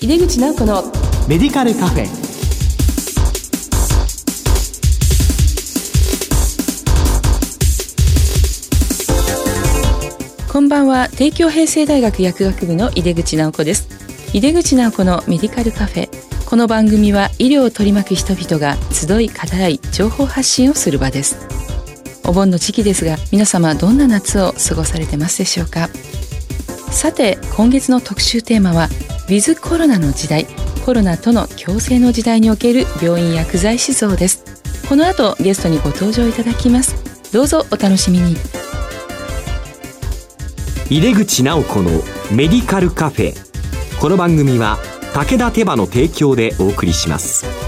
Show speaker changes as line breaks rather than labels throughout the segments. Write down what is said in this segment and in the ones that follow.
井出口直子の
メディカルカフェ。
こんばんは。帝京平成大学薬学部の井出口直子です。井出口直子のメディカルカフェ。この番組は医療を取り巻く人々が集い語らい情報発信をする場です。お盆の時期ですが皆様どんな夏を過ごされてますでしょうか？さて今月の特集テーマはウィズコロナの時代コロナとの共生の時代における病院薬剤師像です。この後ゲストにご登場いただきます。どうぞお楽しみに。
入出口直子のメディカルカフェ。この番組は武田手羽の提供でお送りします。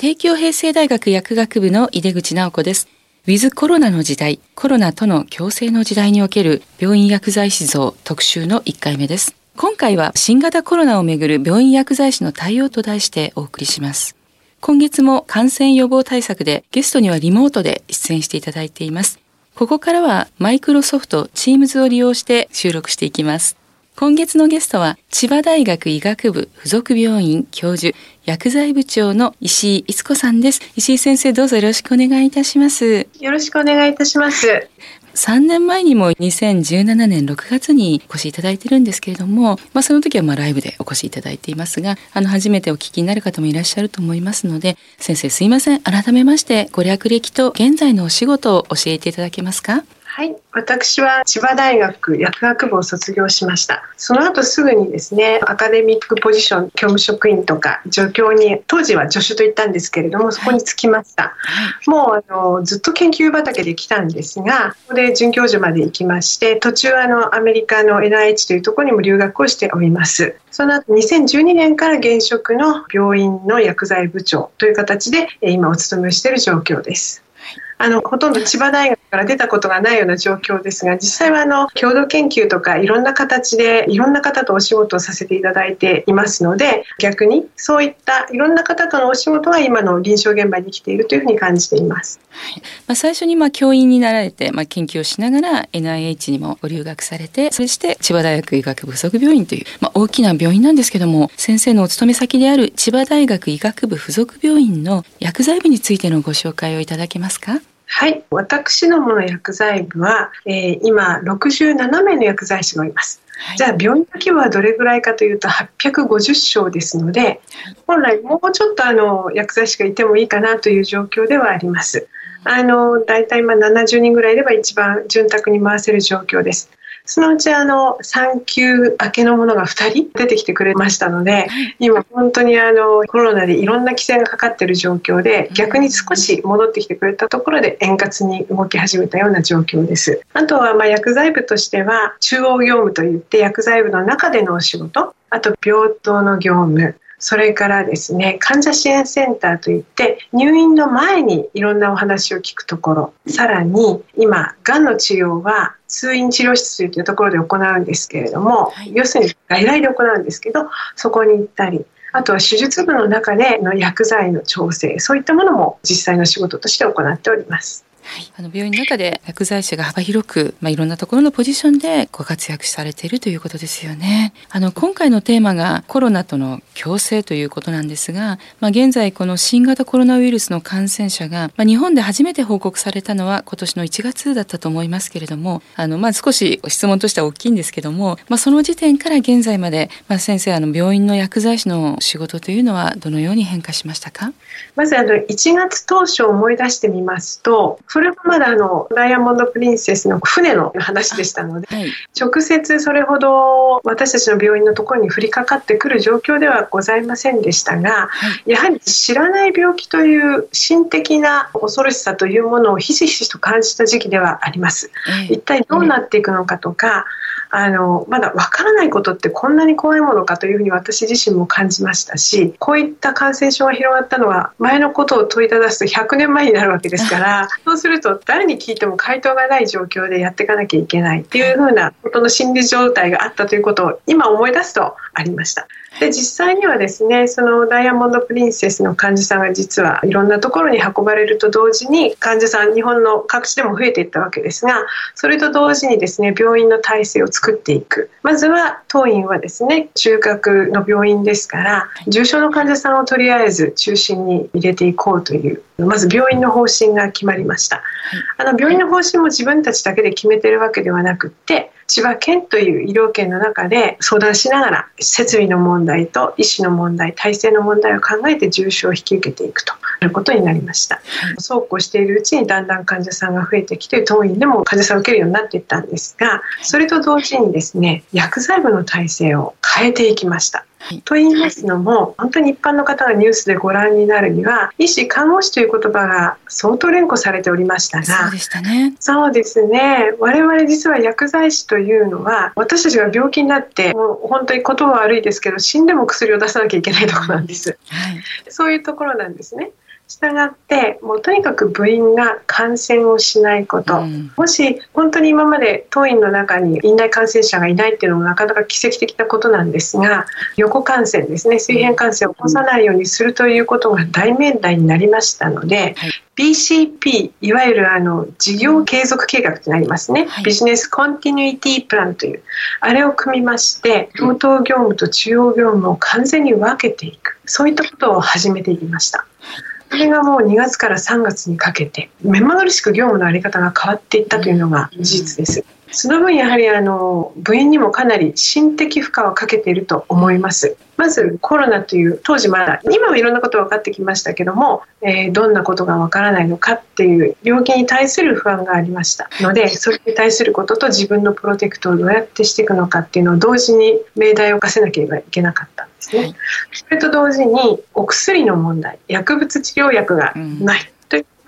帝京平成大学薬学部の井出口直子ですウィズコロナの時代、コロナとの共生の時代における病院薬剤師像特集の1回目です。今回は新型コロナをめぐる病院薬剤師の対応と題してお送りします。今月も感染予防対策でゲストにはリモートで出演していただいています。ここからはマイクロソフト Teams を利用して収録していきます。今月のゲストは千葉大学医学部附属病院教授薬剤部長の石井逸子さんです。石井先生どうぞよろしくお願いいたします。
よろしくお願いいたします。
3年前にも2017年6月にお越しいただいてるんですけれども、まあ、その時はまあライブでお越しいただいていますがあの初めてお聞きになる方もいらっしゃると思いますので先生すいません。改めましてご略歴と現在のお仕事を教えていただけますか？
はい、私は千葉大学薬学部を卒業しました。その後すぐにですね、アカデミックポジション、教務職員とか助教に、当時は助手と言ったんですけれども、そこに就きました。はい、もうあのずっと研究畑で来たんですが、ここで准教授まで行きまして、途中あのアメリカの NIH というところにも留学をしております。その後2012年から現職の病院の薬剤部長という形で今お勤めをしている状況です。あのほとんど千葉大学から出たことがないような状況ですが実際はあの共同研究とかいろんな形でいろんな方とお仕事をさせていただいていますので逆にそういったいろんな方とのお仕事が今の臨床現場に来ているというふうに感じています。
はい、まあ、最初にまあ教員になられて、まあ、研究をしながら NIH にもご留学されてそして千葉大学医学部附属病院という、まあ、大きな病院なんですけども先生のお勤め先である千葉大学医学部附属病院の薬剤部についてのご紹介をいただけますか？
はい、私どもの薬剤部は、えー、今67名の薬剤師がいます。はい、じゃあ病院の規模はどれぐらいかというと850床ですので本来もうちょっとあの薬剤師がいてもいいかなという状況ではあります。あのだいたい今70人ぐらいいれば一番潤沢に回せる状況です。そのうちあの産休明けのものが2人出てきてくれましたので今本当にあのコロナでいろんな規制がかかっている状況で逆に少し戻ってきてくれたところで円滑に動き始めたような状況です。あとはま薬剤部としては中央業務といって薬剤部の中でのお仕事。あと病棟の業務それからですね患者支援センターといって入院の前にいろんなお話を聞くところさらに今がんの治療は通院治療室というところで行うんですけれども、はい、要するに外来で行うんですけどそこに行ったりあとは手術部の中での薬剤の調整そういったものも実際の仕事として行っております。
はい、あの病院の中で薬剤師が幅広く、まあ、いろんなところのポジションでご活躍されているということですよね。あの今回のテーマがコロナとの共生ということなんですが、まあ、現在この新型コロナウイルスの感染者が、まあ、日本で初めて報告されたのは今年の1月だったと思いますけれどもあの、まあ、少し質問としては大きいんですけども、まあ、その時点から現在まで、まあ、先生あの病院の薬剤師の仕事というのはどのように変化しましたか？
まずあの1月当初を思い出してみますとそれもまだあのダイヤモンド・プリンセスの船の話でしたので、はい、直接それほど私たちの病院のところに降りかかってくる状況ではございませんでしたが、はい、やはり知らない病気という心的な恐ろしさというものをひしひしと感じた時期ではあります。一体どうなっていくのかとか、あのまだわからないことってこんなに怖いものかというふうに私自身も感じましたしこういった感染症が広がったのは前のことを問いただすと100年前になるわけですから そうすると誰に聞いても回答がない状況でやっていかなきゃいけないっていうふうなことの心理状態があったということを今思い出すとありました。で実際にはですねそのダイヤモンド・プリンセスの患者さんが実はいろんなところに運ばれると同時に患者さん日本の各地でも増えていったわけですがそれと同時にですね病院の体制を作っていく。まずは当院はですね中核の病院ですから重症の患者さんをとりあえず中心に入れていこうというまず病院の方針が決まりました。あの病院の方針も自分たちだけで決めてるわけではなくって千葉県という医療圏の中で相談しながら設備の問題と医師の問題体制の問題を考えて重症を引き受けていくということになりました、そうこうしているうちにだんだん患者さんが増えてきて当院でも患者さんを受けるようになっていったんですがそれと同時にですね薬剤部の体制を変えていきましたはい、と言いますのも本当に一般の方がニュースでご覧になるには医師看護師という言葉が相当連呼されておりましたが
そうでしたね。
そうですね。我々実は薬剤師というのは私たちが病気になってもう本当に言葉悪いですけど死んでも薬を出さなきゃいけないところなんです、はい、そういうところなんですねしたがってもうとにかく部員が感染をしないこと、うん、もし本当に今まで当院の中に院内感染者がいないっていうのもなかなか奇跡的なことなんですが横感染ですね。水平感染を起こさないようにするということが大命題になりましたので、はい。BCP いわゆるあの事業継続計画となりますね、はい、ビジネスコンティニュイティプランというあれを組みまして同等業務と中央業務を完全に分けていく。そういったことを始めていきました。それがもう2月から3月にかけて目まぐるしく業務の在り方が変わっていったというのが事実です。その分やはりあの部員にもかなり心的負荷をかけていると思います。まずコロナという当時まだ今はいろんなこと分かってきましたけども、えー、どんなことがわからないのかっていう病気に対する不安がありましたのでそれに対することと自分のプロテクトをどうやってしていくのかっていうのを同時に命題を課せなければいけなかったんですね。それと同時にお薬の問題薬物治療薬がない、うん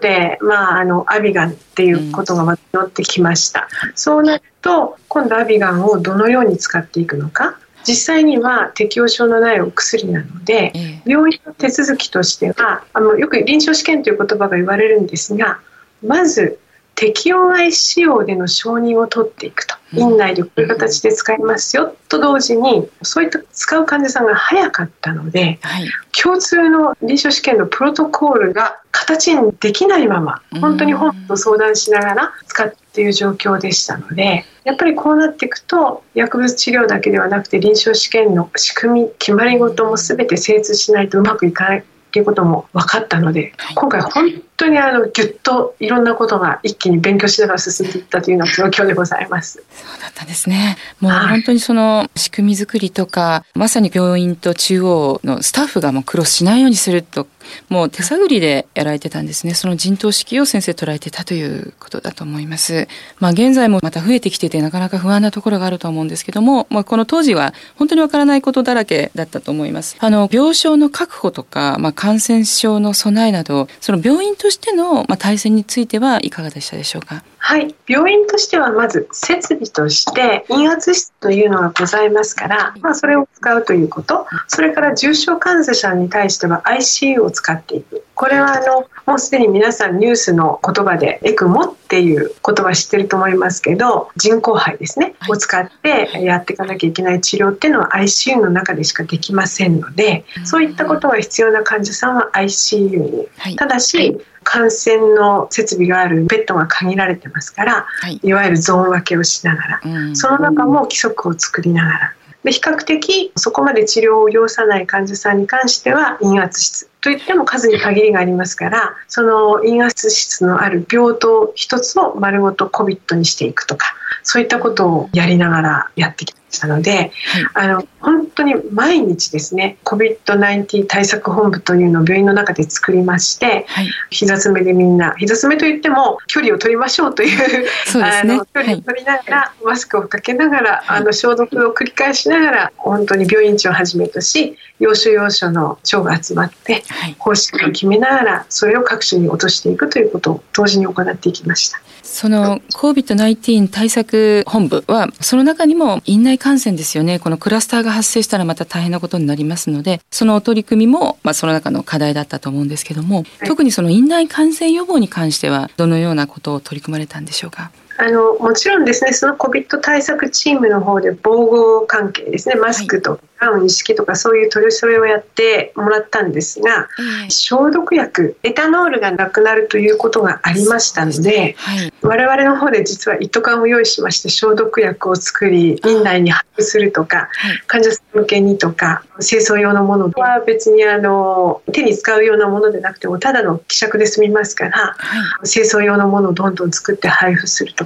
で、まあ、あのアビガンっていうことがま乗ってきました、うん、そうなると今度アビガンをどのように使っていくのか。実際には適応症のないお薬なので、病院の手続きとしてはあのよく臨床試験という言葉が言われるんですがまず適用外使用での承認を取っていくと。院内でこういう形で使いますよと同時にそういった使う患者さんが早かったので、はい、共通の臨床試験のプロトコールが形にできないまま本当に本と相談しながら使っている状況でしたのでやっぱりこうなっていくと薬物治療だけではなくて臨床試験の仕組み決まり事も全て精通しないとうまくいかないっていうことも分かったので、今回本当にあのぎゅっといろんなことが一気に勉強しながら進んでいったというような状況でございます。
そうだったんですね。もう本当にその仕組み作りとか、まさに病院と中央のスタッフがもうクロスしないようにするともう手探りでやられてたんですね。その陣頭指揮を先生捉えてたということだと思います。まあ現在もまた増えてきててなかなか不安なところがあると思うんですけども、まあこの当時は本当にわからないことだらけだったと思います。あの病床の確保とか、まあ感染症の備えなど、その病院としてのまあ体制についてはいかがでしたでしょうか？
はい、病院としてはまず設備として陰圧室というのがございますから、まあ、それを使うということ。それから重症感染者に対しては ICU を使っていく。これはあのもうすでに皆さんニュースの言葉でエクモっていう言葉知ってると思いますけど人工肺ですね、を使ってやっていかなきゃいけない治療っていうのは ICU の中でしかできませんのでそういったことが必要な患者さんは ICU に、はい、ただし、感染の設備があるベッドが限られてますから、はい、いわゆるゾーン分けをしながら、うん、その中も規則を作りながら。で比較的そこまで治療を要さない患者さんに関しては陰圧室といっても数に限りがありますからその陰圧室のある病棟一つを丸ごと COVID にしていくとかそういったことをやりながらやってきたしたので、はい、あの本当に毎日ですね COVID-19 対策本部というのを病院の中で作りまして、はい、膝詰めでみんな膝詰めといっても距離を取りましょうというあの距離を取りながら、はい、マスクをかけながら、あの消毒を繰り返しながら本当に病院長をはじめとし要所要所の長が集まって方針を決めながらそれを各所に落としていくということを同時に行っていきました。
その COVID-19 対策本部はその中にも院内感染ですよねこのクラスターが発生したらまた大変なことになりますのでその取り組みも、まあ、その中の課題だったと思うんですけども、はい、特にその院内感染予防に関してはどのようなことを取り組まれたんでしょうか？
あのもちろんですねその COVID 対策チームの方で防護関係ですねマスクとガウン一式とかそういう取り添えをやってもらったんですが、はい、消毒薬エタノールがなくなるということがありましたので、はい、我々の方で実は一斗缶を用意しまして消毒薬を作り院内に配布するとか、はい、患者さん向けにとか清掃用のものは別にあの手に使うようなものでなくてもただの希釈で済みますから、清掃用のものをどんどん作って配布するとか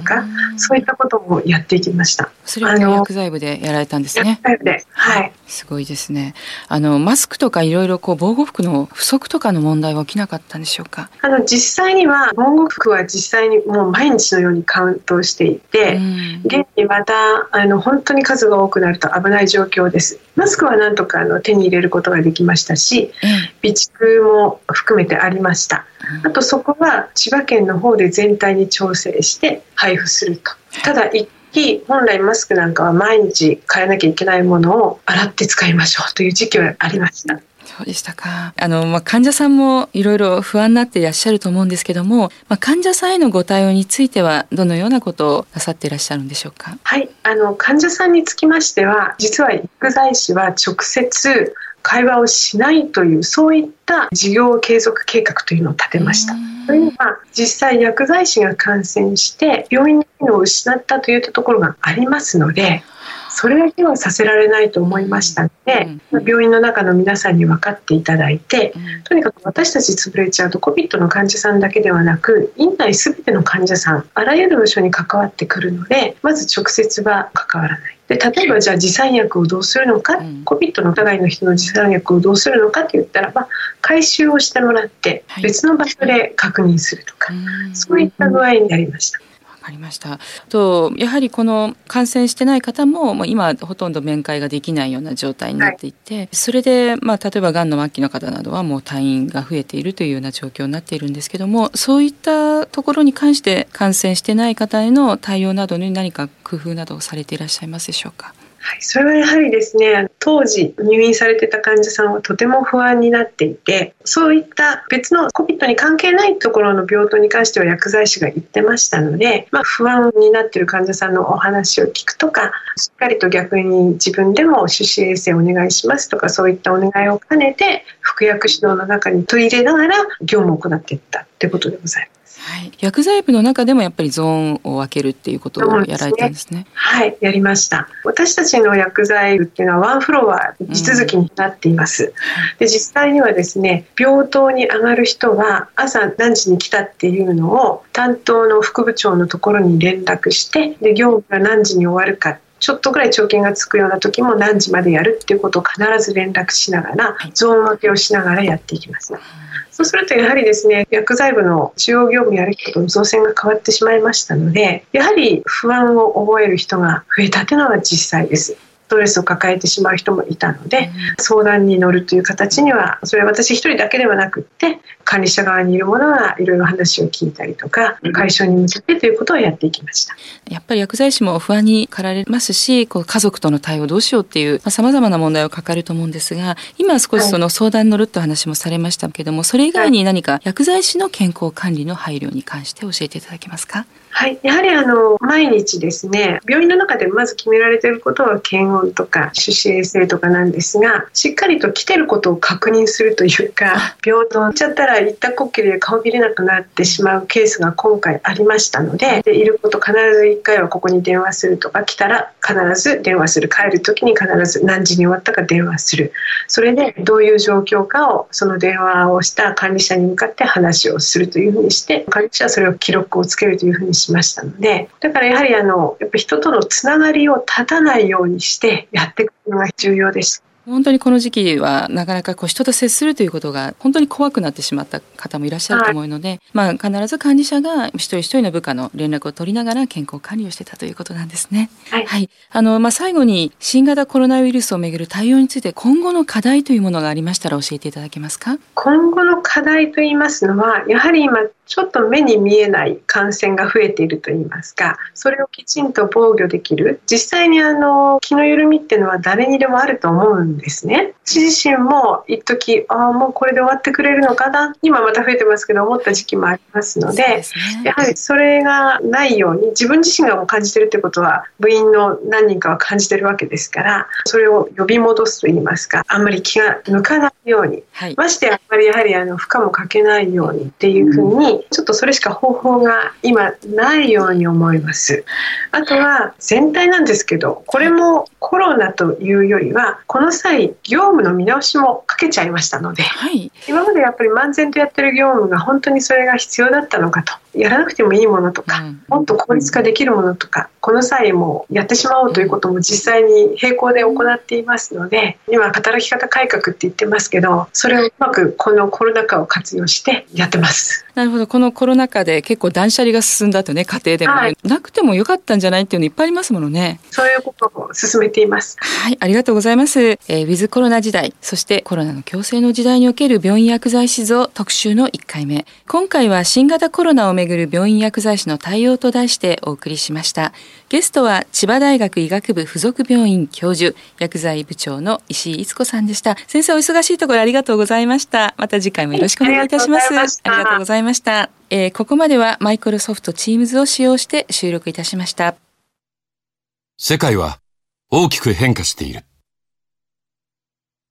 そういったこともやっていきました。
それは薬剤部でやられたんですね。
薬剤部ではい
すごいですね。あのマスクとかいろいろこう防護服の不足とかの問題は起きなかったんでしょうか？
あの実際には防護服は実際にもう毎日のようにカウントをしていて、うん、現にまたあの本当に数が多くなると危ない状況です。マスクはなんとかあの手に入れることができましたし、備蓄も含めてありました。あとそこは千葉県の方で全体に調整して配布すると。ただ一き本来マスクなんかは毎日変えなきゃいけないものを洗って使いましょうという時期はありました。
そうでしたか。あの、まあ、患者さんもいろいろ不安になっていらっしゃると思うんですけども、まあ、患者さんへのご対応についてはどのようなことをなさっていらっしゃるんでしょうか？
はい、あの患者さんにつきましては、実は薬剤師は直接会話をしないというそういった事業継続計画というのを立てました。というのは実際薬剤師が感染して病院の機能を失ったといったところがありますのでそれだけはさせられないと思いましたので、病院の中の皆さんに分かっていただいて、とにかく私たち潰れちゃうと COVID の患者さんだけではなく院内全ての患者さんあらゆる部署に関わってくるのでまず直接は関わらない。で例えばじゃあ持参薬をどうするのか、うん、COVID の疑いの人の持参薬をどうするのかって言ったらば回収をしてもらって別の場所で確認するとか、はい、そういった具合になりました。
かりましたとやはりこの感染してない方ももう今ほとんど面会ができないような状態になっていて、はい、それで、まあ、例えばがんの末期の方などはもう退院が増えているというような状況になっているんですけどもそういったところに関して感染してない方への対応などに何か工夫などをされていらっしゃいますでしょうか？
はい、それはやはりですね当時入院されてた患者さんはとても不安になっていてそういった別の COVID に関係ないところの病棟に関しては薬剤師が言ってましたので、まあ、不安になっている患者さんのお話を聞くとかしっかりと逆に自分でも手指衛生お願いしますとかそういったお願いを兼ねて服薬指導の中に取り入れながら業務を行っていった。ということでございます。
はい、薬剤部の中でもやっぱりゾーンを分けるっていうことをやられたんですね。すね
はい、やりました。私たちの薬剤部っていうのはワンフロア地続きになっています。うん、で実際にはですね、病棟に上がる人は朝何時に来たっていうのを担当の副部長のところに連絡して、で業務が何時に終わるかちょっとぐらい条件がつくような時も何時までやるっていうことを必ず連絡しながら、ゾーン分けをしながらやっていきます。そうするとやはりですね薬剤部の中央業務やる人と造線が変わってしまいましたのでやはり不安を覚える人が増えたというのは実際です。ストレスを抱えてしまう人もいたので、相談に乗るという形にはそれは私一人だけではなくって管理者側にいる者がいろいろ話を聞いたりとか解消に向けてということをやっていきました。
やっぱり薬剤師も不安に駆られますしこう家族との対応どうしようっていうさまざ、まな問題を抱えると思うんですが今少しその相談に乗るって話もされましたけどもそれ以外に何か薬剤師の健康管理の配慮に関して教えていただけますか？
はい、やはりあの毎日ですね病院の中でまず決められていることは検温とか手指衛生とかなんですがしっかりと来てることを確認するというか病棟行っちゃったら行ったこっきりで顔見れなくなってしまうケースが今回ありましたのででいること必ず1回はここに電話するとか来たら必ず電話する帰る時に必ず何時に終わったか電話する。それでどういう状況かをその電話をした管理者に向かって話をするというふうにして管理者はそれを記録をつけるというふうにししましたのでだからやはりあのやっぱ人とのつながりを断たないようにしてやっていくのが重要です。
本当にこの時期はなかなかこう人と接するということが本当に怖くなってしまった方もいらっしゃると思うので、はい、まあ必ず管理者が一人一人の部下の連絡を取りながら健康管理をしてたということなんですね。はい。はい、あのまあ最後に新型コロナウイルスをめぐる対応について今後の課題というものがありましたら教えていただけますか？
今後の課題と言いますのはやはり今ちょっと目に見えない感染が増えているといいますかそれをきちんと防御できる実際にあの気の緩みっていうのは誰にでもあると思うんですね。私自身も一時ああもうこれで終わってくれるのかな？今また増えてますけど思った時期もありますので、ね、やはりそれがないように自分自身がもう感じてるってことは部員の何人かは感じてるわけですからそれを呼び戻すといいますかあんまり気が抜かないように、はい、ましてあんまりやはりあの負荷もかけないようにっていうふうに、ちょっとそれしか方法が今ないように思います。あとは全体なんですけど、これもコロナというよりは、この際業務の見直しもかけちゃいましたので、はい、今までやっぱり漫然とやってる業務が本当にそれが必要だったのかと、やらなくてもいいものとか、うん、もっと効率化できるものとか、この際もやってしまおうということも実際に並行で行っていますので、今働き方改革って言ってますけど、それをうまくこのコロナ禍を活用してやってます。
なるほど。このコロナ禍で結構断捨離が進んだとね、家庭でも、はい、なくてもよかったんじゃないっていうのいっぱいありますものね。
そういうことを進めています。
はい、ありがとうございます。えー、ウィズコロナ時代、そしてコロナの強制の時代における病院薬剤師像特集の1回目。今回は新型コロナをめぐる病院薬剤師の対応と題してお送りしました。ゲストは千葉大学医学部附属病院教授、薬剤部長の石井逸子さんでした。先生お忙しいところありがとうございました。また次回もよろしくお願いいたします。ありがとうございました。えー、ここまではマイクロソフト Teams を使用して収録いたしました。
世界は大きく変化している。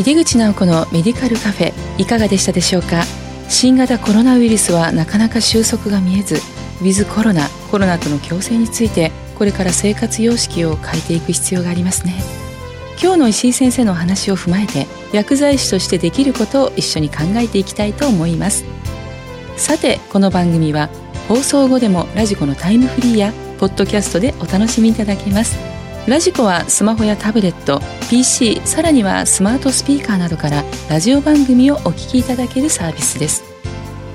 井出口直子のメディカルカフェいかがでしたでしょうか？新型コロナウイルスはなかなか収束が見えずウィズコロナコロナとの共生についてこれから生活様式を変えていく必要がありますね。今日の石井先生のお話を踏まえて薬剤師としてできることを一緒に考えていきたいと思います。さてこの番組は放送後でもラジコのタイムフリーやポッドキャストでお楽しみいただけます。ラジコはスマホやタブレット PC さらにはスマートスピーカーなどからラジオ番組をお聞きいただけるサービスです。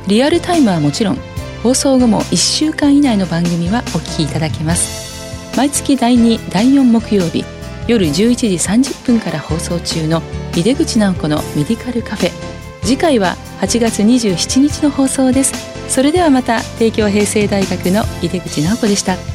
リアルタイムはもちろん放送後も1週間以内の番組はお聞きいただけます。毎月第2第4木曜日夜11時30分から放送中の井出口直子のメディカルカフェ次回は8月27日の放送です。それではまた帝京平成大学の井出口直子でした。